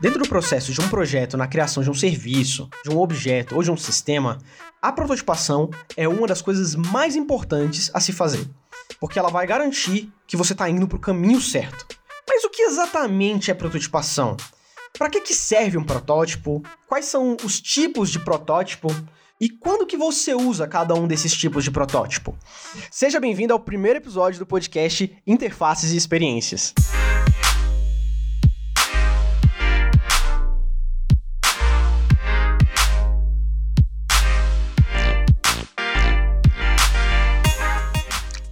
Dentro do processo de um projeto na criação de um serviço, de um objeto ou de um sistema, a prototipação é uma das coisas mais importantes a se fazer, porque ela vai garantir que você está indo para o caminho certo. Mas o que exatamente é prototipação? Para que, que serve um protótipo? Quais são os tipos de protótipo? E quando que você usa cada um desses tipos de protótipo? Seja bem-vindo ao primeiro episódio do podcast Interfaces e Experiências.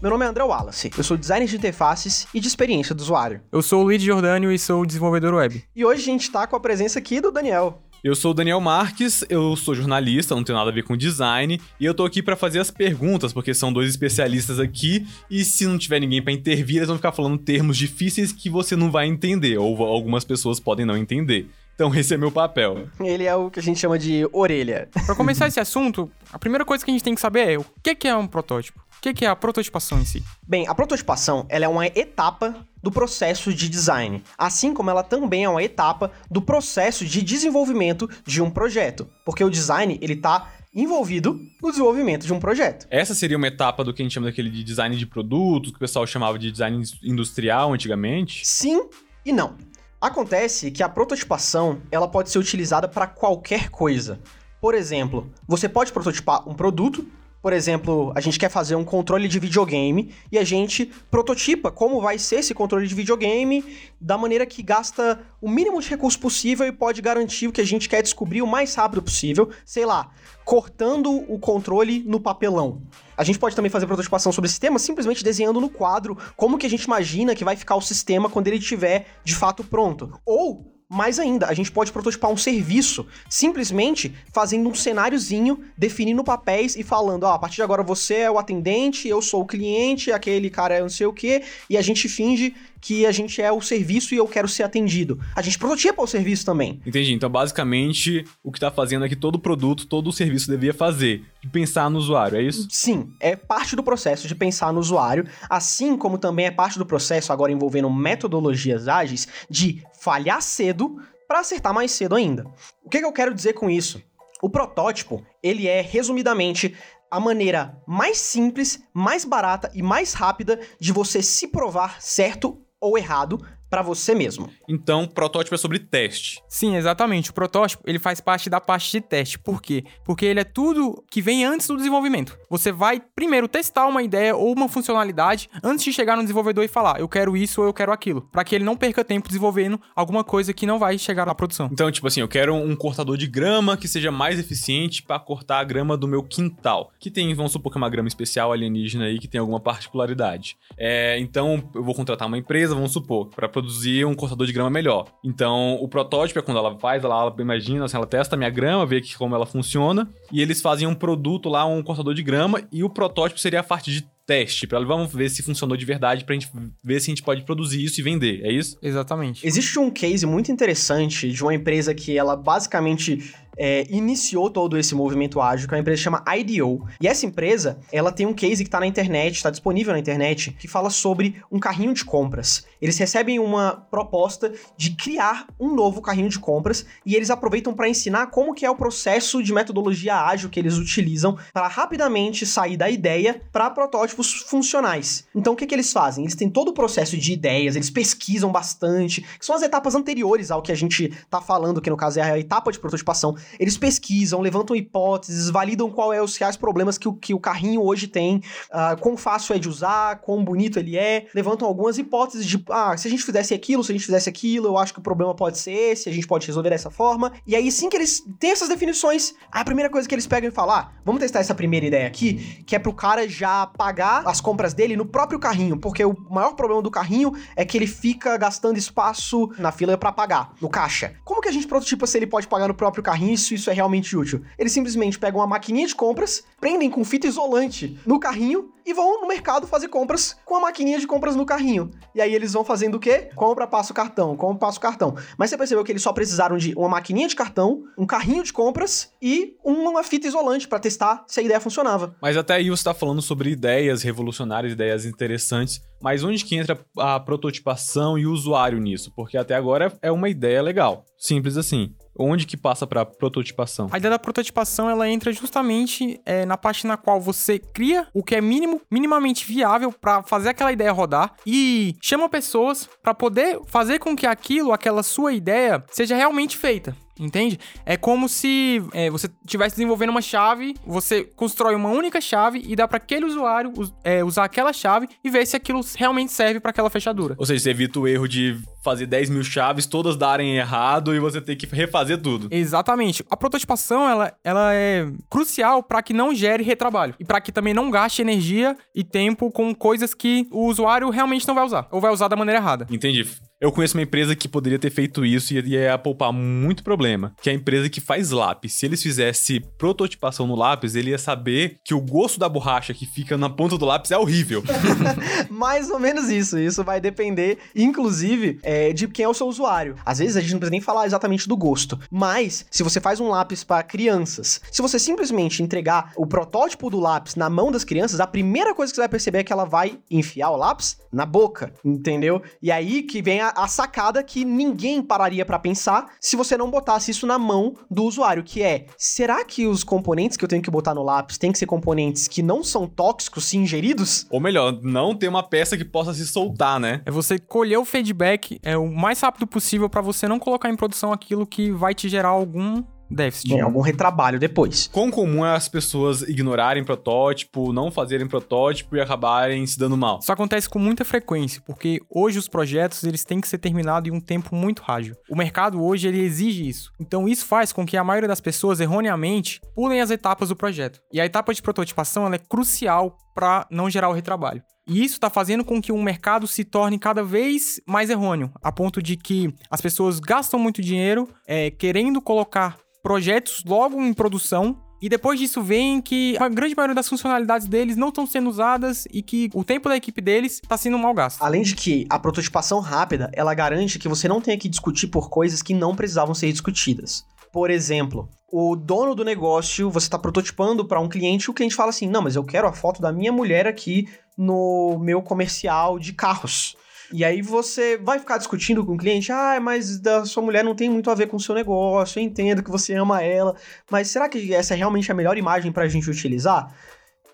Meu nome é André Wallace, eu sou designer de interfaces e de experiência do usuário. Eu sou o Luiz Jordânio e sou desenvolvedor web. E hoje a gente tá com a presença aqui do Daniel. Eu sou o Daniel Marques, eu sou jornalista, não tenho nada a ver com design, e eu tô aqui para fazer as perguntas, porque são dois especialistas aqui, e se não tiver ninguém para intervir, eles vão ficar falando termos difíceis que você não vai entender, ou algumas pessoas podem não entender. Então esse é meu papel. Ele é o que a gente chama de orelha. Para começar esse assunto, a primeira coisa que a gente tem que saber é o que é um protótipo. O que é a prototipação em si? Bem, a prototipação ela é uma etapa do processo de design, assim como ela também é uma etapa do processo de desenvolvimento de um projeto, porque o design ele está envolvido no desenvolvimento de um projeto. Essa seria uma etapa do que a gente chama daquele de design de produtos, que o pessoal chamava de design industrial antigamente? Sim e não. Acontece que a prototipação ela pode ser utilizada para qualquer coisa. Por exemplo, você pode prototipar um produto por exemplo, a gente quer fazer um controle de videogame e a gente prototipa como vai ser esse controle de videogame da maneira que gasta o mínimo de recurso possível e pode garantir o que a gente quer descobrir o mais rápido possível, sei lá, cortando o controle no papelão. A gente pode também fazer prototipação sobre o sistema simplesmente desenhando no quadro como que a gente imagina que vai ficar o sistema quando ele estiver de fato pronto. Ou mais ainda, a gente pode prototipar um serviço simplesmente fazendo um cenáriozinho, definindo papéis e falando: ó, a partir de agora você é o atendente, eu sou o cliente, aquele cara é não sei o quê, e a gente finge que a gente é o serviço e eu quero ser atendido. A gente prototipa o serviço também. Entendi. Então, basicamente, o que está fazendo é que todo produto, todo serviço devia fazer, de pensar no usuário, é isso? Sim, é parte do processo de pensar no usuário, assim como também é parte do processo, agora envolvendo metodologias ágeis, de falhar cedo para acertar mais cedo ainda. O que, que eu quero dizer com isso? O protótipo, ele é, resumidamente, a maneira mais simples, mais barata e mais rápida de você se provar certo ou errado para você mesmo. Então, protótipo é sobre teste. Sim, exatamente. O protótipo, ele faz parte da parte de teste. Por quê? Porque ele é tudo que vem antes do desenvolvimento. Você vai primeiro testar uma ideia ou uma funcionalidade antes de chegar no desenvolvedor e falar, eu quero isso ou eu quero aquilo, para que ele não perca tempo desenvolvendo alguma coisa que não vai chegar à produção. Então, tipo assim, eu quero um cortador de grama que seja mais eficiente para cortar a grama do meu quintal, que tem, vamos supor que é uma grama especial alienígena aí que tem alguma particularidade. É, então, eu vou contratar uma empresa, vamos supor, para produzir um cortador de grama melhor. Então, o protótipo é quando ela faz, ela, ela imagina, assim, ela testa a minha grama, vê que, como ela funciona, e eles fazem um produto lá, um cortador de grama, e o protótipo seria a parte de teste, para vamos ver se funcionou de verdade, pra gente ver se a gente pode produzir isso e vender, é isso? Exatamente. Existe um case muito interessante de uma empresa que ela basicamente é, iniciou todo esse movimento ágil, que é uma empresa que chama IDEO. E essa empresa, ela tem um case que está na internet, está disponível na internet, que fala sobre um carrinho de compras. Eles recebem uma proposta de criar um novo carrinho de compras e eles aproveitam para ensinar como que é o processo de metodologia ágil que eles utilizam para rapidamente sair da ideia para protótipos funcionais. Então o que, que eles fazem? Eles têm todo o processo de ideias, eles pesquisam bastante, que são as etapas anteriores ao que a gente está falando, que no caso é a etapa de prototipação. Eles pesquisam, levantam hipóteses, validam qual é os reais problemas que o, que o carrinho hoje tem, uh, quão fácil é de usar, quão bonito ele é, levantam algumas hipóteses de, ah, se a gente fizesse aquilo, se a gente fizesse aquilo, eu acho que o problema pode ser esse, a gente pode resolver dessa forma. E aí, sim que eles têm essas definições, a primeira coisa que eles pegam e falam, ah, vamos testar essa primeira ideia aqui, que é pro cara já pagar as compras dele no próprio carrinho, porque o maior problema do carrinho é que ele fica gastando espaço na fila para pagar, no caixa. Como que a gente prototipa se ele pode pagar no próprio carrinho isso isso é realmente útil? Eles simplesmente pegam uma maquininha de compras, prendem com fita isolante no carrinho e vão no mercado fazer compras com a maquininha de compras no carrinho. E aí eles vão fazendo o quê? Compra, passa o cartão, compra, passa o cartão. Mas você percebeu que eles só precisaram de uma maquininha de cartão, um carrinho de compras e uma fita isolante para testar se a ideia funcionava. Mas até aí você tá falando sobre ideias revolucionárias, ideias interessantes. Mas onde que entra a prototipação e o usuário nisso? Porque até agora é uma ideia legal. Simples assim. Onde que passa para prototipação? A ideia da prototipação ela entra justamente é, na parte na qual você cria o que é mínimo, minimamente viável para fazer aquela ideia rodar e chama pessoas para poder fazer com que aquilo, aquela sua ideia, seja realmente feita. Entende? É como se é, você estivesse desenvolvendo uma chave, você constrói uma única chave e dá para aquele usuário é, usar aquela chave e ver se aquilo realmente serve para aquela fechadura. Ou seja, você evita o erro de fazer 10 mil chaves, todas darem errado e você ter que refazer tudo. Exatamente. A prototipação ela, ela é crucial para que não gere retrabalho e para que também não gaste energia e tempo com coisas que o usuário realmente não vai usar ou vai usar da maneira errada. Entendi. Eu conheço uma empresa que poderia ter feito isso e ia poupar muito problema, que é a empresa que faz lápis. Se eles fizessem prototipação no lápis, ele ia saber que o gosto da borracha que fica na ponta do lápis é horrível. Mais ou menos isso. Isso vai depender, inclusive, é, de quem é o seu usuário. Às vezes a gente não precisa nem falar exatamente do gosto, mas se você faz um lápis para crianças, se você simplesmente entregar o protótipo do lápis na mão das crianças, a primeira coisa que você vai perceber é que ela vai enfiar o lápis na boca, entendeu? E aí que vem a a, sacada que ninguém pararia para pensar se você não botasse isso na mão do usuário, que é, será que os componentes que eu tenho que botar no lápis têm que ser componentes que não são tóxicos se ingeridos? Ou melhor, não ter uma peça que possa se soltar, né? É você colher o feedback é o mais rápido possível para você não colocar em produção aquilo que vai te gerar algum déficit. Algum retrabalho depois. Quão comum é as pessoas ignorarem protótipo, não fazerem protótipo e acabarem se dando mal? Isso acontece com muita frequência, porque hoje os projetos eles têm que ser terminados em um tempo muito rápido. O mercado hoje ele exige isso. Então isso faz com que a maioria das pessoas erroneamente pulem as etapas do projeto. E a etapa de prototipação é crucial para não gerar o retrabalho. E isso está fazendo com que o mercado se torne cada vez mais errôneo, a ponto de que as pessoas gastam muito dinheiro é, querendo colocar projetos logo em produção e depois disso vem que a grande maioria das funcionalidades deles não estão sendo usadas e que o tempo da equipe deles está sendo mal gasto. Além de que a prototipação rápida, ela garante que você não tenha que discutir por coisas que não precisavam ser discutidas. Por exemplo, o dono do negócio, você está prototipando para um cliente, o cliente fala assim: "Não, mas eu quero a foto da minha mulher aqui no meu comercial de carros". E aí você vai ficar discutindo com o cliente, ah, mas da sua mulher não tem muito a ver com o seu negócio, eu entendo que você ama ela, mas será que essa é realmente a melhor imagem pra gente utilizar?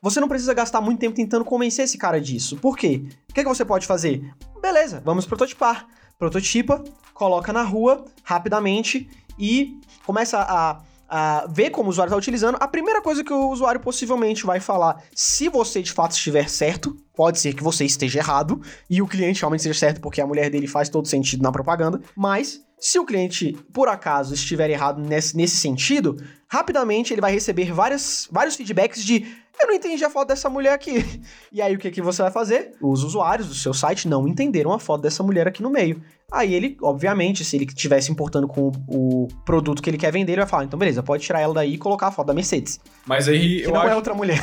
Você não precisa gastar muito tempo tentando convencer esse cara disso. Por quê? O que, é que você pode fazer? Beleza, vamos prototipar. Prototipa, coloca na rua rapidamente e começa a uh, ver como o usuário está utilizando, a primeira coisa que o usuário possivelmente vai falar, se você de fato estiver certo, pode ser que você esteja errado e o cliente realmente esteja certo porque a mulher dele faz todo sentido na propaganda, mas se o cliente, por acaso, estiver errado nesse, nesse sentido, rapidamente ele vai receber várias, vários feedbacks de eu não entendi a foto dessa mulher aqui. E aí o que, que você vai fazer? Os usuários do seu site não entenderam a foto dessa mulher aqui no meio. Aí ele, obviamente, se ele estivesse importando com o, produto que ele quer vender, ele vai falar, então beleza, pode tirar ela daí e colocar a foto da Mercedes. Mas aí que eu não é acho... é outra mulher.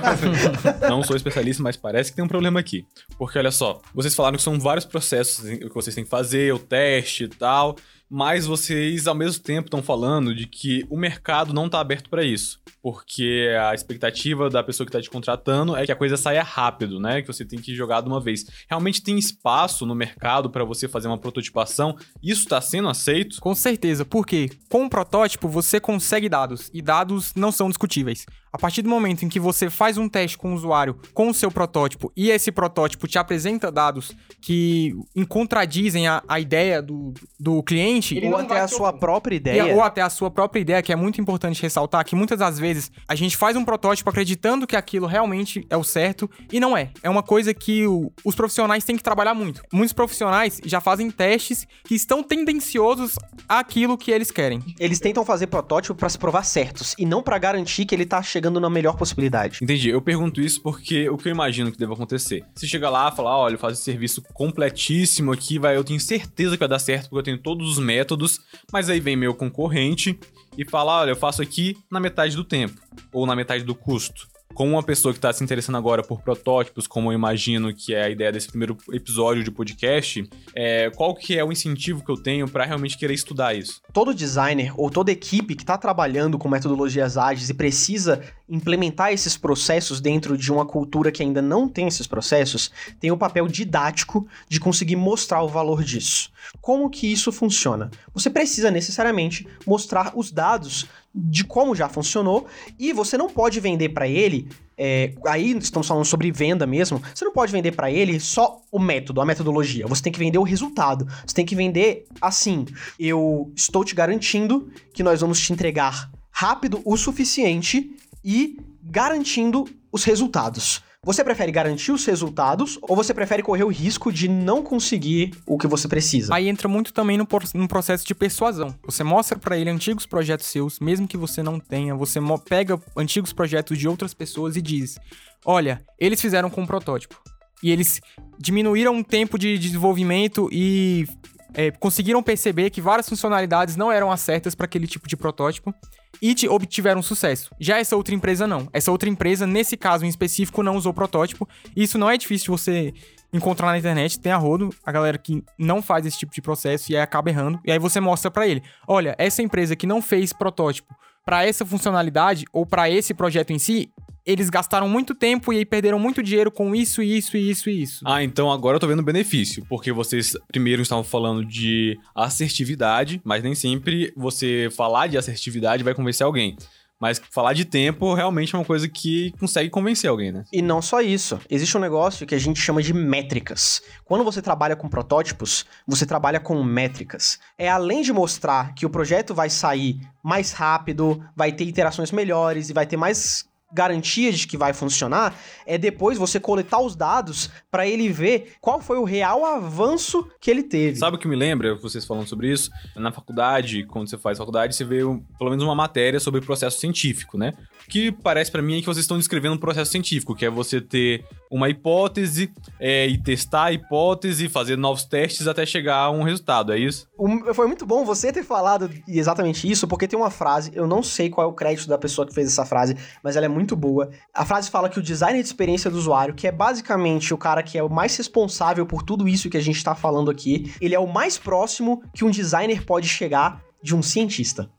não sou especialista, mas parece que tem um problema aqui. Porque olha só, vocês falaram que são vários processos que vocês têm que fazer, o teste e tal mas vocês ao mesmo tempo estão falando de que o mercado não está aberto para isso, porque a expectativa da pessoa que está te contratando é que a coisa saia rápido, né? Que você tem que jogar de uma vez. Realmente tem espaço no mercado para você fazer uma prototipação? Isso está sendo aceito? Com certeza, porque com o protótipo você consegue dados e dados não são discutíveis. A partir do momento em que você faz um teste com o usuário com o seu protótipo e esse protótipo te apresenta dados que contradizem a, a ideia do, do cliente. ou até a sua própria ideia. Ou até a sua própria ideia, que é muito importante ressaltar que muitas das vezes a gente faz um protótipo acreditando que aquilo realmente é o certo e não é. É uma coisa que o, os profissionais têm que trabalhar muito. Muitos profissionais já fazem testes que estão tendenciosos àquilo que eles querem. Eles tentam fazer protótipo para se provar certos e não para garantir que ele tá chegando chegando na melhor possibilidade. Entendi. Eu pergunto isso porque o que eu imagino que deve acontecer. Você chega lá fala, olha, eu faço esse serviço completíssimo aqui, vai, eu tenho certeza que vai dar certo porque eu tenho todos os métodos, mas aí vem meu concorrente e fala, olha, eu faço aqui na metade do tempo ou na metade do custo como uma pessoa que está se interessando agora por protótipos, como eu imagino que é a ideia desse primeiro episódio de podcast, é, qual que é o incentivo que eu tenho para realmente querer estudar isso? Todo designer ou toda equipe que está trabalhando com metodologias ágeis e precisa implementar esses processos dentro de uma cultura que ainda não tem esses processos, tem o papel didático de conseguir mostrar o valor disso. Como que isso funciona? Você precisa necessariamente mostrar os dados de como já funcionou e você não pode vender para ele. É, aí estamos falando sobre venda mesmo. Você não pode vender para ele só o método, a metodologia. Você tem que vender o resultado. Você tem que vender assim. Eu estou te garantindo que nós vamos te entregar rápido o suficiente e garantindo os resultados. Você prefere garantir os resultados ou você prefere correr o risco de não conseguir o que você precisa? Aí entra muito também no, no processo de persuasão. Você mostra para ele antigos projetos seus, mesmo que você não tenha, você pega antigos projetos de outras pessoas e diz: "Olha, eles fizeram com um protótipo e eles diminuíram o tempo de desenvolvimento e é, conseguiram perceber que várias funcionalidades não eram as certas para aquele tipo de protótipo e obtiveram sucesso. Já essa outra empresa não. Essa outra empresa, nesse caso em específico, não usou protótipo. Isso não é difícil de você encontrar na internet, tem a rodo, a galera que não faz esse tipo de processo e aí acaba errando. E aí você mostra para ele: olha, essa empresa que não fez protótipo para essa funcionalidade ou para esse projeto em si, eles gastaram muito tempo e aí perderam muito dinheiro com isso, isso, isso e isso. Ah, então agora eu tô vendo o benefício, porque vocês primeiro estavam falando de assertividade, mas nem sempre você falar de assertividade vai convencer alguém. Mas falar de tempo realmente é uma coisa que consegue convencer alguém, né? E não só isso. Existe um negócio que a gente chama de métricas. Quando você trabalha com protótipos, você trabalha com métricas. É além de mostrar que o projeto vai sair mais rápido, vai ter interações melhores e vai ter mais garantia de que vai funcionar é depois você coletar os dados para ele ver qual foi o real avanço que ele teve. Sabe o que me lembra, vocês falando sobre isso? Na faculdade, quando você faz faculdade, você vê pelo menos uma matéria sobre processo científico, né? Que parece para mim é que vocês estão descrevendo um processo científico, que é você ter uma hipótese é, e testar a hipótese, fazer novos testes até chegar a um resultado, é isso? Um, foi muito bom você ter falado exatamente isso, porque tem uma frase, eu não sei qual é o crédito da pessoa que fez essa frase, mas ela é muito boa. A frase fala que o designer de experiência do usuário, que é basicamente o cara que é o mais responsável por tudo isso que a gente está falando aqui, ele é o mais próximo que um designer pode chegar de um cientista.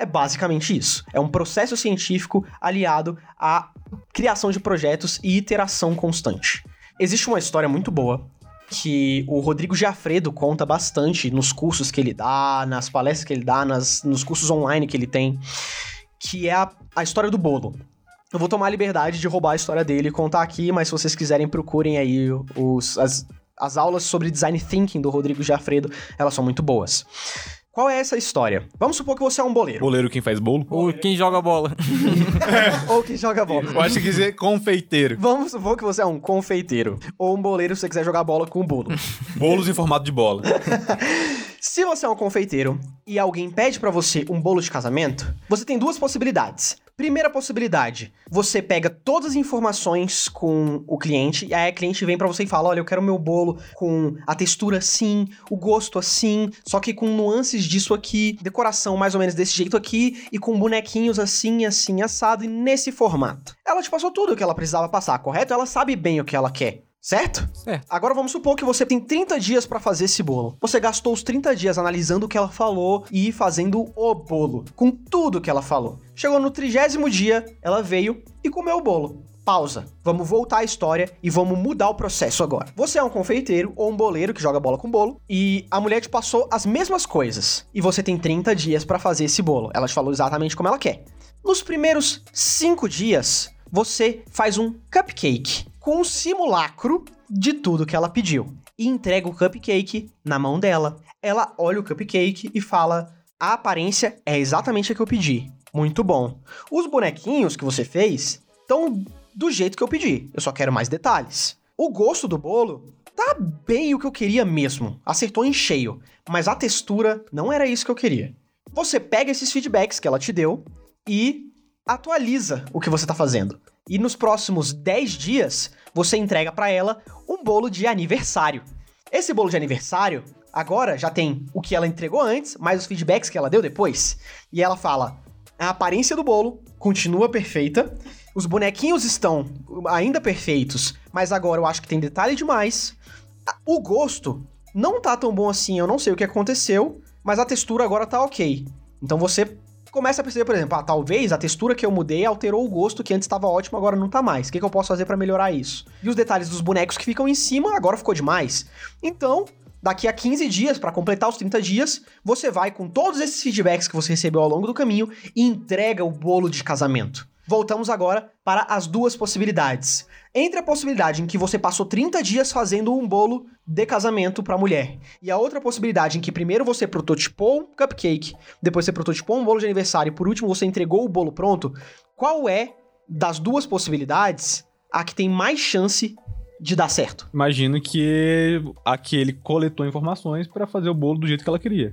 É basicamente isso. É um processo científico aliado à criação de projetos e iteração constante. Existe uma história muito boa que o Rodrigo Giafredo conta bastante nos cursos que ele dá, nas palestras que ele dá, nas, nos cursos online que ele tem, que é a, a história do bolo. Eu vou tomar a liberdade de roubar a história dele e contar aqui, mas se vocês quiserem, procurem aí os, as, as aulas sobre design thinking do Rodrigo Jafredo, elas são muito boas. Qual é essa história? Vamos supor que você é um boleiro. Boleiro quem faz bolo? Ou quem joga bola. Ou quem joga bola. Eu acho que dizer confeiteiro. Vamos supor que você é um confeiteiro. Ou um boleiro se você quiser jogar bola com bolo. Bolos em formato de bola. se você é um confeiteiro e alguém pede para você um bolo de casamento, você tem duas possibilidades. Primeira possibilidade, você pega todas as informações com o cliente e aí a cliente vem para você e fala: "Olha, eu quero meu bolo com a textura assim, o gosto assim, só que com nuances disso aqui, decoração mais ou menos desse jeito aqui e com bonequinhos assim, assim assado e nesse formato". Ela te passou tudo o que ela precisava passar, correto? Ela sabe bem o que ela quer. Certo? Certo. Agora vamos supor que você tem 30 dias para fazer esse bolo. Você gastou os 30 dias analisando o que ela falou e fazendo o bolo, com tudo que ela falou. Chegou no trigésimo dia, ela veio e comeu o bolo. Pausa. Vamos voltar à história e vamos mudar o processo agora. Você é um confeiteiro ou um boleiro que joga bola com bolo e a mulher te passou as mesmas coisas e você tem 30 dias para fazer esse bolo. Ela te falou exatamente como ela quer. Nos primeiros 5 dias, você faz um cupcake com um simulacro de tudo que ela pediu. E entrega o cupcake na mão dela. Ela olha o cupcake e fala: A aparência é exatamente a que eu pedi. Muito bom. Os bonequinhos que você fez estão do jeito que eu pedi. Eu só quero mais detalhes. O gosto do bolo tá bem o que eu queria mesmo. Acertou em cheio. Mas a textura não era isso que eu queria. Você pega esses feedbacks que ela te deu e atualiza o que você tá fazendo. E nos próximos 10 dias, você entrega para ela um bolo de aniversário. Esse bolo de aniversário, agora já tem o que ela entregou antes, mais os feedbacks que ela deu depois. E ela fala: a aparência do bolo continua perfeita, os bonequinhos estão ainda perfeitos, mas agora eu acho que tem detalhe demais. O gosto não tá tão bom assim, eu não sei o que aconteceu, mas a textura agora tá ok. Então você começa a perceber, por exemplo, ah, talvez a textura que eu mudei alterou o gosto que antes estava ótimo, agora não tá mais. O que, que eu posso fazer para melhorar isso? E os detalhes dos bonecos que ficam em cima agora ficou demais. Então, daqui a 15 dias, para completar os 30 dias, você vai com todos esses feedbacks que você recebeu ao longo do caminho e entrega o bolo de casamento. Voltamos agora para as duas possibilidades. Entre a possibilidade em que você passou 30 dias fazendo um bolo de casamento para a mulher e a outra possibilidade em que primeiro você prototipou um cupcake, depois você prototipou um bolo de aniversário e por último você entregou o bolo pronto, qual é das duas possibilidades a que tem mais chance de dar certo? Imagino que aquele coletou informações para fazer o bolo do jeito que ela queria.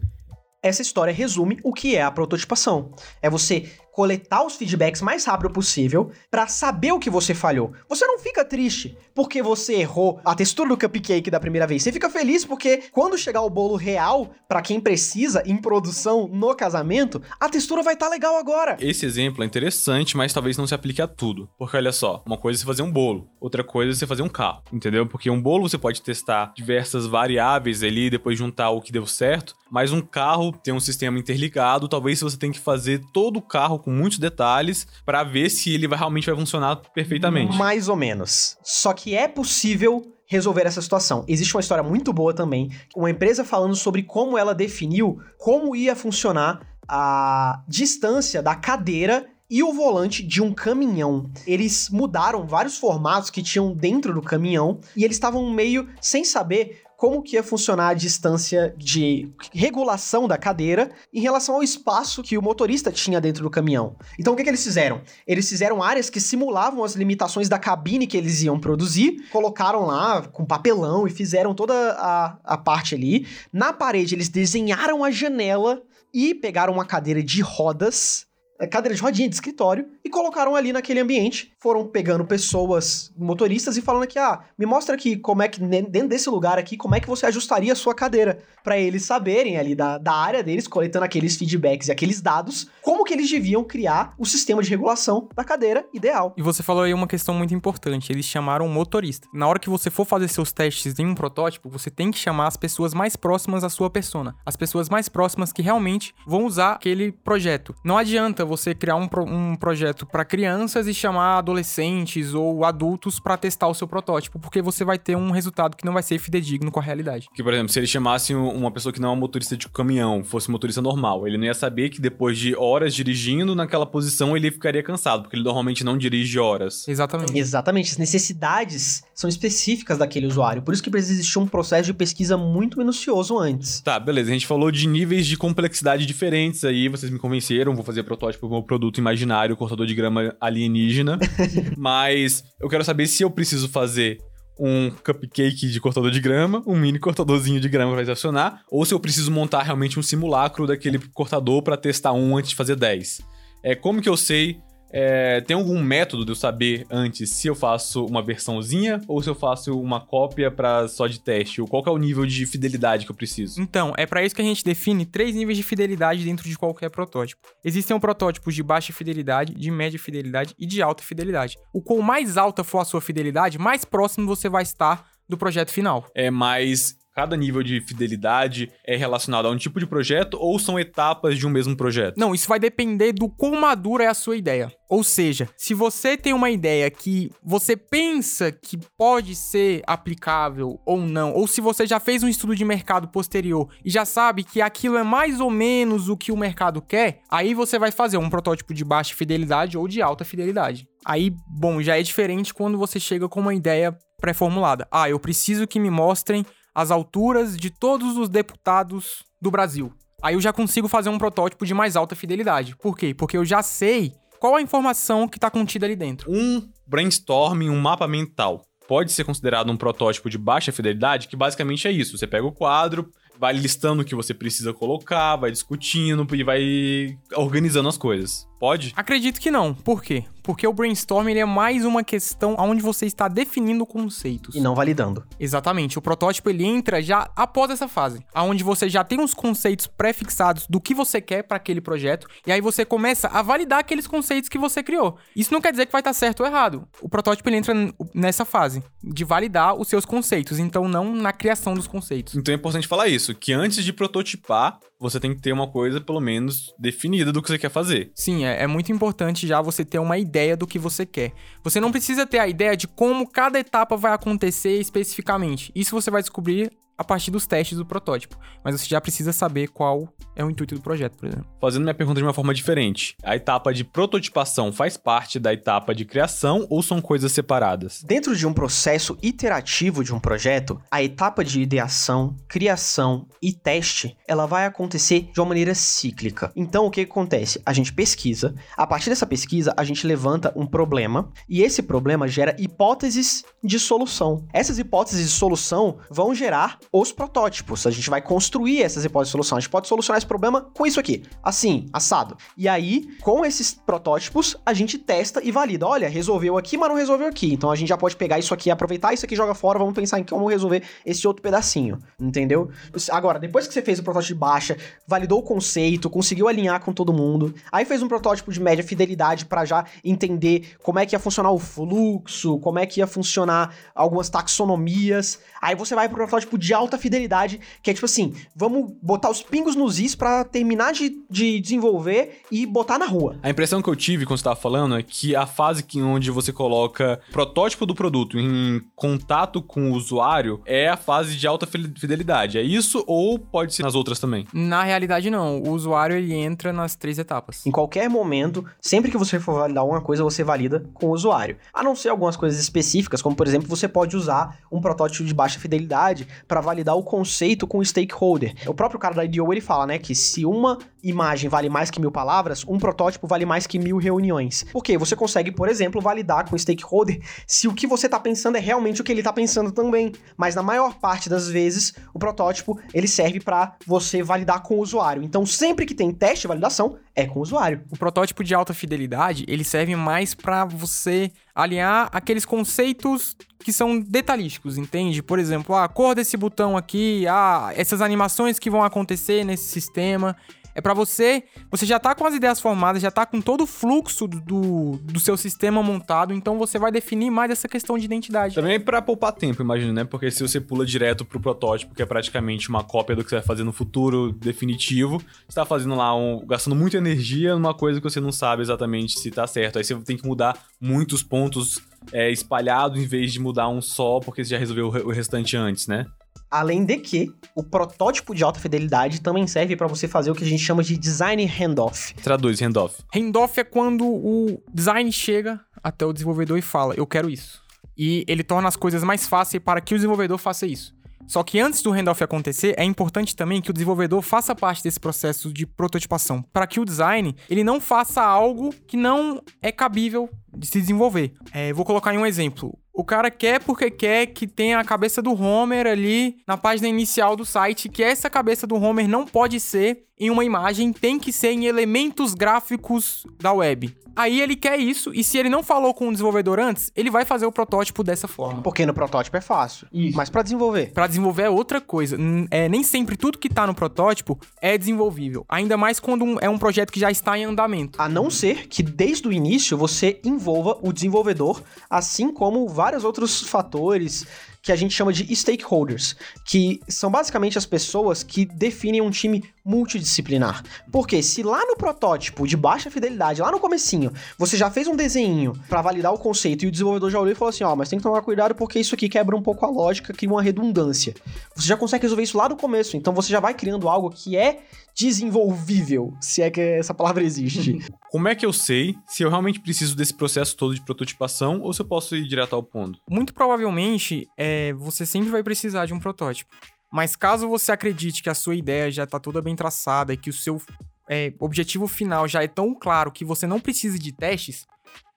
Essa história resume o que é a prototipação. É você coletar os feedbacks mais rápido possível para saber o que você falhou. Você não fica triste porque você errou a textura do cupcake da primeira vez. Você fica feliz porque quando chegar o bolo real para quem precisa em produção no casamento, a textura vai estar tá legal agora. Esse exemplo é interessante, mas talvez não se aplique a tudo. Porque olha só, uma coisa é você fazer um bolo, outra coisa é você fazer um carro, entendeu? Porque um bolo você pode testar diversas variáveis ali, depois juntar o que deu certo, mas um carro tem um sistema interligado, talvez você tenha que fazer todo o carro com muitos detalhes para ver se ele vai, realmente vai funcionar perfeitamente. Mais ou menos. Só que é possível resolver essa situação. Existe uma história muito boa também, uma empresa falando sobre como ela definiu como ia funcionar a distância da cadeira e o volante de um caminhão. Eles mudaram vários formatos que tinham dentro do caminhão e eles estavam meio sem saber como que ia funcionar a distância de regulação da cadeira em relação ao espaço que o motorista tinha dentro do caminhão. Então o que, que eles fizeram? Eles fizeram áreas que simulavam as limitações da cabine que eles iam produzir, colocaram lá com papelão e fizeram toda a, a parte ali. Na parede eles desenharam a janela e pegaram uma cadeira de rodas cadeira de rodinha de escritório e colocaram ali naquele ambiente. Foram pegando pessoas, motoristas, e falando aqui: ah, me mostra aqui como é que, dentro desse lugar aqui, como é que você ajustaria a sua cadeira. para eles saberem ali da, da área deles, coletando aqueles feedbacks e aqueles dados, como que eles deviam criar o sistema de regulação da cadeira ideal. E você falou aí uma questão muito importante: eles chamaram o motorista. Na hora que você for fazer seus testes em um protótipo, você tem que chamar as pessoas mais próximas à sua persona. As pessoas mais próximas que realmente vão usar aquele projeto. Não adianta você criar um, pro, um projeto para crianças e chamar adolescentes ou adultos para testar o seu protótipo, porque você vai ter um resultado que não vai ser fidedigno com a realidade. Que, por exemplo, se ele chamasse uma pessoa que não é um motorista de caminhão, fosse motorista normal, ele não ia saber que depois de horas dirigindo naquela posição ele ficaria cansado, porque ele normalmente não dirige horas. Exatamente. Exatamente. As necessidades são específicas daquele usuário. Por isso que precisa existir um processo de pesquisa muito minucioso antes. Tá, beleza. A gente falou de níveis de complexidade diferentes aí, vocês me convenceram, vou fazer protótipo com o produto imaginário, cortador de grama alienígena. Mas eu quero saber se eu preciso fazer um cupcake de cortador de grama, um mini cortadorzinho de grama para acionar, ou se eu preciso montar realmente um simulacro daquele cortador para testar um antes de fazer 10. É como que eu sei é, tem algum método de eu saber antes se eu faço uma versãozinha ou se eu faço uma cópia para só de teste? Ou qual é o nível de fidelidade que eu preciso? Então, é para isso que a gente define três níveis de fidelidade dentro de qualquer protótipo. Existem protótipos de baixa fidelidade, de média fidelidade e de alta fidelidade. O quão mais alta for a sua fidelidade, mais próximo você vai estar do projeto final. É mais cada nível de fidelidade é relacionado a um tipo de projeto ou são etapas de um mesmo projeto? Não, isso vai depender do quão madura é a sua ideia. Ou seja, se você tem uma ideia que você pensa que pode ser aplicável ou não, ou se você já fez um estudo de mercado posterior e já sabe que aquilo é mais ou menos o que o mercado quer, aí você vai fazer um protótipo de baixa fidelidade ou de alta fidelidade. Aí, bom, já é diferente quando você chega com uma ideia pré-formulada. Ah, eu preciso que me mostrem as alturas de todos os deputados do Brasil. Aí eu já consigo fazer um protótipo de mais alta fidelidade. Por quê? Porque eu já sei qual a informação que está contida ali dentro. Um brainstorming, um mapa mental, pode ser considerado um protótipo de baixa fidelidade, que basicamente é isso. Você pega o quadro, vai listando o que você precisa colocar, vai discutindo e vai organizando as coisas. Pode? Acredito que não. Por quê? Porque o brainstorm ele é mais uma questão onde você está definindo conceitos. E não validando. Exatamente. O protótipo ele entra já após essa fase, aonde você já tem uns conceitos pré-fixados do que você quer para aquele projeto, e aí você começa a validar aqueles conceitos que você criou. Isso não quer dizer que vai estar certo ou errado. O protótipo ele entra nessa fase de validar os seus conceitos, então não na criação dos conceitos. Então é importante falar isso, que antes de prototipar, você tem que ter uma coisa pelo menos definida do que você quer fazer. Sim, é, é muito importante já você ter uma ideia do que você quer. Você não precisa ter a ideia de como cada etapa vai acontecer especificamente. Isso você vai descobrir a partir dos testes do protótipo. Mas você já precisa saber qual é o intuito do projeto, por exemplo. Fazendo minha pergunta de uma forma diferente. A etapa de prototipação faz parte da etapa de criação ou são coisas separadas? Dentro de um processo iterativo de um projeto, a etapa de ideação, criação e teste, ela vai acontecer de uma maneira cíclica. Então, o que acontece? A gente pesquisa, a partir dessa pesquisa, a gente levanta um problema e esse problema gera hipóteses de solução. Essas hipóteses de solução vão gerar os protótipos. A gente vai construir essas hipóteses de solução. A gente pode solucionar esse problema com isso aqui, assim, assado. E aí, com esses protótipos, a gente testa e valida. Olha, resolveu aqui, mas não resolveu aqui. Então a gente já pode pegar isso aqui, aproveitar isso aqui, joga fora, vamos pensar em como resolver esse outro pedacinho, entendeu? Agora, depois que você fez o protótipo de baixa, validou o conceito, conseguiu alinhar com todo mundo, aí fez um protótipo de média fidelidade para já entender como é que ia funcionar o fluxo, como é que ia funcionar algumas taxonomias. Aí você vai pro protótipo de alta fidelidade, que é tipo assim, vamos botar os pingos nos is para terminar de, de desenvolver e botar na rua. A impressão que eu tive quando você estava falando é que a fase que, onde você coloca protótipo do produto em contato com o usuário é a fase de alta fidelidade. É isso ou pode ser nas outras também? Na realidade, não. O usuário ele entra nas três etapas. Em qualquer momento, sempre que você for validar alguma coisa, você valida com o usuário. A não ser algumas coisas específicas, como por exemplo, você pode usar um protótipo de baixa fidelidade para validar o conceito com o stakeholder. O próprio cara da IDO ele fala, né, que se uma imagem vale mais que mil palavras, um protótipo vale mais que mil reuniões. Porque você consegue, por exemplo, validar com o stakeholder se o que você está pensando é realmente o que ele está pensando também. Mas na maior parte das vezes, o protótipo ele serve para você validar com o usuário. Então, sempre que tem teste de validação, é com o usuário. O protótipo de alta fidelidade, ele serve mais para você alinhar aqueles conceitos que são detalísticos, entende? Por exemplo, a cor desse botão aqui, ah, essas animações que vão acontecer nesse sistema. É para você, você já tá com as ideias formadas, já tá com todo o fluxo do, do seu sistema montado, então você vai definir mais essa questão de identidade. Também pra poupar tempo, imagino, né? Porque se você pula direto pro protótipo, que é praticamente uma cópia do que você vai fazer no futuro definitivo, você tá fazendo lá, um, gastando muita energia numa coisa que você não sabe exatamente se tá certo. Aí você tem que mudar muitos pontos é, espalhados em vez de mudar um só, porque você já resolveu o restante antes, né? Além de que o protótipo de alta fidelidade também serve para você fazer o que a gente chama de design handoff. Traduz handoff. Handoff é quando o design chega até o desenvolvedor e fala: "Eu quero isso". E ele torna as coisas mais fáceis para que o desenvolvedor faça isso. Só que antes do handoff acontecer, é importante também que o desenvolvedor faça parte desse processo de prototipação, para que o design ele não faça algo que não é cabível de se desenvolver. É, vou colocar em um exemplo. O cara quer porque quer que tenha a cabeça do Homer ali na página inicial do site, que essa cabeça do Homer não pode ser em uma imagem, tem que ser em elementos gráficos da web. Aí ele quer isso, e se ele não falou com o desenvolvedor antes, ele vai fazer o protótipo dessa forma. Porque no protótipo é fácil. Isso. Mas para desenvolver? Para desenvolver é outra coisa. É, nem sempre tudo que tá no protótipo é desenvolvível. Ainda mais quando um, é um projeto que já está em andamento. A não ser que desde o início você envolva o desenvolvedor, assim como vários outros fatores que a gente chama de stakeholders, que são basicamente as pessoas que definem um time multidisciplinar. Porque se lá no protótipo de baixa fidelidade, lá no comecinho, você já fez um desenho para validar o conceito e o desenvolvedor já olhou e falou assim, ó, oh, mas tem que tomar cuidado porque isso aqui quebra um pouco a lógica, cria uma redundância. Você já consegue resolver isso lá no começo, então você já vai criando algo que é desenvolvível, se é que essa palavra existe. Como é que eu sei se eu realmente preciso desse processo todo de prototipação ou se eu posso ir direto ao ponto? Muito provavelmente, é, você sempre vai precisar de um protótipo. Mas caso você acredite que a sua ideia já está toda bem traçada e que o seu é, objetivo final já é tão claro que você não precisa de testes,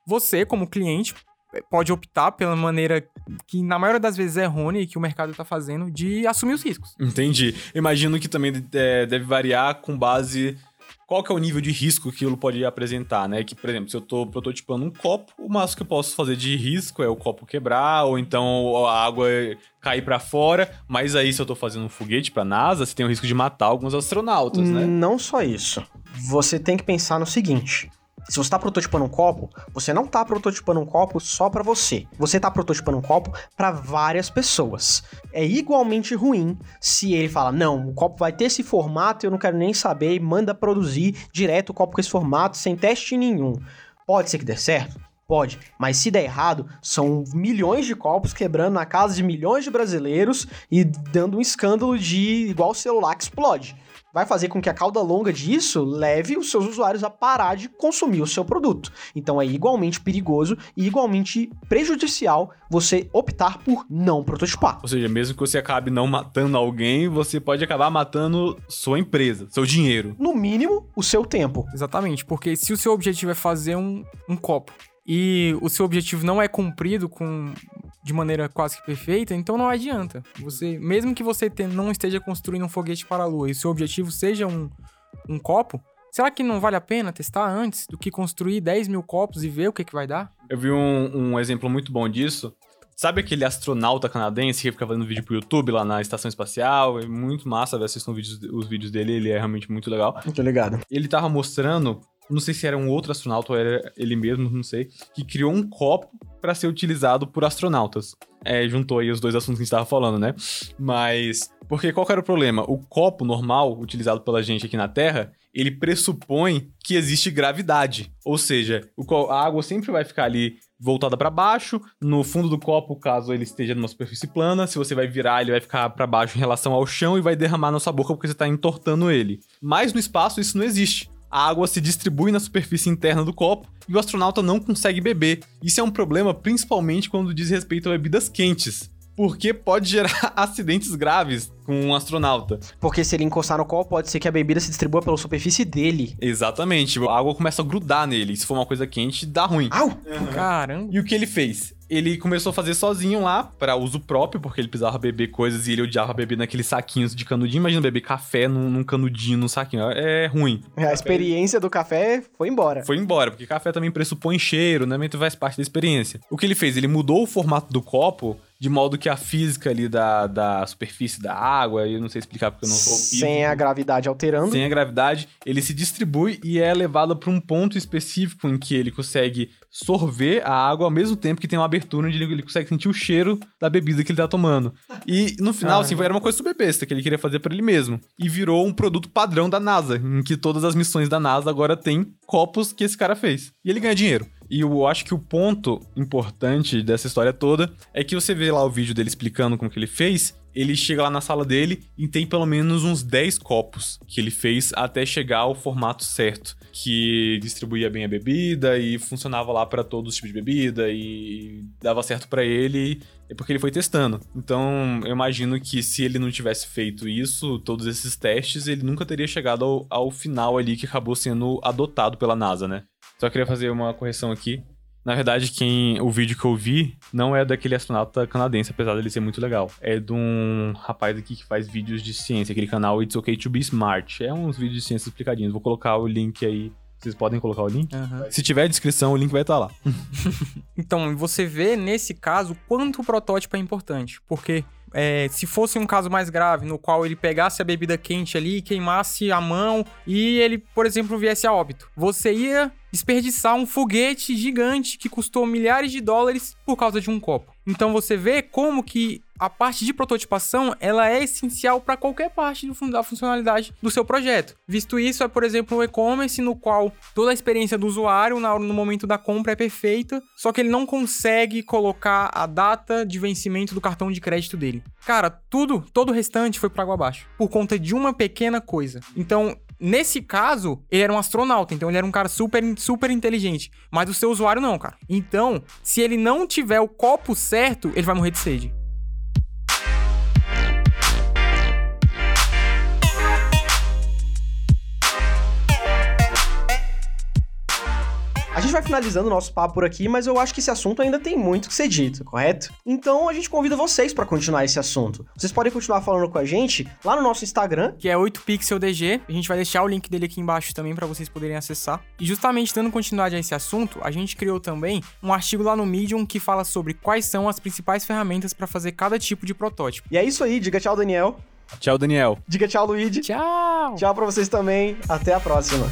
você, como cliente, pode optar pela maneira que na maioria das vezes é errônea e que o mercado está fazendo de assumir os riscos. Entendi. Imagino que também é, deve variar com base qual que é o nível de risco que aquilo pode apresentar, né? Que, por exemplo, se eu tô prototipando um copo, o máximo que eu posso fazer de risco é o copo quebrar, ou então a água cair para fora, mas aí se eu tô fazendo um foguete pra NASA, você tem o risco de matar alguns astronautas, né? Não só isso. Você tem que pensar no seguinte: se você está prototipando um copo, você não está prototipando um copo só para você. Você está prototipando um copo para várias pessoas. É igualmente ruim se ele fala: "Não, o copo vai ter esse formato, eu não quero nem saber", e manda produzir direto o copo com esse formato sem teste nenhum. Pode ser que dê certo, Pode, mas se der errado, são milhões de copos quebrando na casa de milhões de brasileiros e dando um escândalo de igual celular que explode vai fazer com que a cauda longa disso leve os seus usuários a parar de consumir o seu produto. Então é igualmente perigoso e igualmente prejudicial você optar por não prototipar. Ou seja, mesmo que você acabe não matando alguém, você pode acabar matando sua empresa, seu dinheiro. No mínimo, o seu tempo. Exatamente, porque se o seu objetivo é fazer um, um copo e o seu objetivo não é cumprido com de maneira quase que perfeita, então não adianta. Você, mesmo que você te, não esteja construindo um foguete para a Lua e seu objetivo seja um, um copo, será que não vale a pena testar antes do que construir 10 mil copos e ver o que, que vai dar? Eu vi um, um exemplo muito bom disso. Sabe aquele astronauta canadense que fica fazendo vídeo pro YouTube lá na estação espacial? É muito massa, assistam vídeos, os vídeos dele, ele é realmente muito legal. Muito ligado. Ele tava mostrando não sei se era um outro astronauta ou era ele mesmo, não sei, que criou um copo para ser utilizado por astronautas. É, juntou aí os dois assuntos que a gente tava falando, né? Mas, porque qual era o problema? O copo normal, utilizado pela gente aqui na Terra, ele pressupõe que existe gravidade. Ou seja, a água sempre vai ficar ali voltada para baixo, no fundo do copo, caso ele esteja numa superfície plana, se você vai virar, ele vai ficar para baixo em relação ao chão e vai derramar na sua boca porque você está entortando ele. Mas no espaço isso não existe a água se distribui na superfície interna do copo e o astronauta não consegue beber. Isso é um problema principalmente quando diz respeito a bebidas quentes. Porque pode gerar acidentes graves com um astronauta. Porque se ele encostar no copo, pode ser que a bebida se distribua pela superfície dele. Exatamente. A água começa a grudar nele. Se for uma coisa quente, dá ruim. Au! Uhum. Caramba. E o que ele fez? ele começou a fazer sozinho lá, para uso próprio, porque ele precisava beber coisas e ele odiava beber naqueles saquinhos de canudinho. Imagina beber café num, num canudinho, num saquinho. É ruim. A experiência do café foi embora. Foi embora, porque café também pressupõe cheiro, né? Então faz parte da experiência. O que ele fez? Ele mudou o formato do copo de modo que a física ali da, da superfície da água, eu não sei explicar porque eu não sou físico. Sem a gravidade alterando. Sem a gravidade, ele se distribui e é levado para um ponto específico em que ele consegue sorver a água ao mesmo tempo que tem uma abertura onde ele consegue sentir o cheiro da bebida que ele tá tomando. E no final, ah, assim, era uma coisa super besta que ele queria fazer para ele mesmo. E virou um produto padrão da NASA, em que todas as missões da NASA agora tem copos que esse cara fez. E ele ganha dinheiro. E eu acho que o ponto importante dessa história toda é que você vê lá o vídeo dele explicando como que ele fez, ele chega lá na sala dele e tem pelo menos uns 10 copos que ele fez até chegar ao formato certo, que distribuía bem a bebida e funcionava lá para todos os tipos de bebida e dava certo para ele, é porque ele foi testando. Então, eu imagino que se ele não tivesse feito isso, todos esses testes, ele nunca teria chegado ao, ao final ali que acabou sendo adotado pela NASA, né? Só queria fazer uma correção aqui. Na verdade, quem o vídeo que eu vi não é daquele astronauta canadense, apesar dele ser muito legal. É de um rapaz aqui que faz vídeos de ciência, aquele canal It's Okay to Be Smart. É uns vídeos de ciência explicadinhos. Vou colocar o link aí. Vocês podem colocar o link? Uhum. Se tiver descrição, o link vai estar lá. então, você vê nesse caso quanto o protótipo é importante. Porque é, se fosse um caso mais grave, no qual ele pegasse a bebida quente ali, queimasse a mão e ele, por exemplo, viesse a óbito, você ia desperdiçar um foguete gigante que custou milhares de dólares por causa de um copo. Então você vê como que a parte de prototipação ela é essencial para qualquer parte do, da funcionalidade do seu projeto. Visto isso, é por exemplo o e-commerce no qual toda a experiência do usuário na, no momento da compra é perfeita, só que ele não consegue colocar a data de vencimento do cartão de crédito dele. Cara, tudo, todo o restante foi para água abaixo por conta de uma pequena coisa. Então, Nesse caso, ele era um astronauta, então ele era um cara super, super inteligente. Mas o seu usuário não, cara. Então, se ele não tiver o copo certo, ele vai morrer de sede. A gente vai finalizando o nosso papo por aqui, mas eu acho que esse assunto ainda tem muito que ser dito, correto? Então a gente convida vocês para continuar esse assunto. Vocês podem continuar falando com a gente lá no nosso Instagram, que é 8pixeldg. A gente vai deixar o link dele aqui embaixo também para vocês poderem acessar. E justamente dando continuidade a esse assunto, a gente criou também um artigo lá no Medium que fala sobre quais são as principais ferramentas para fazer cada tipo de protótipo. E é isso aí, diga tchau, Daniel. Tchau, Daniel. Diga tchau, Luigi. Tchau. Tchau para vocês também. Até a próxima.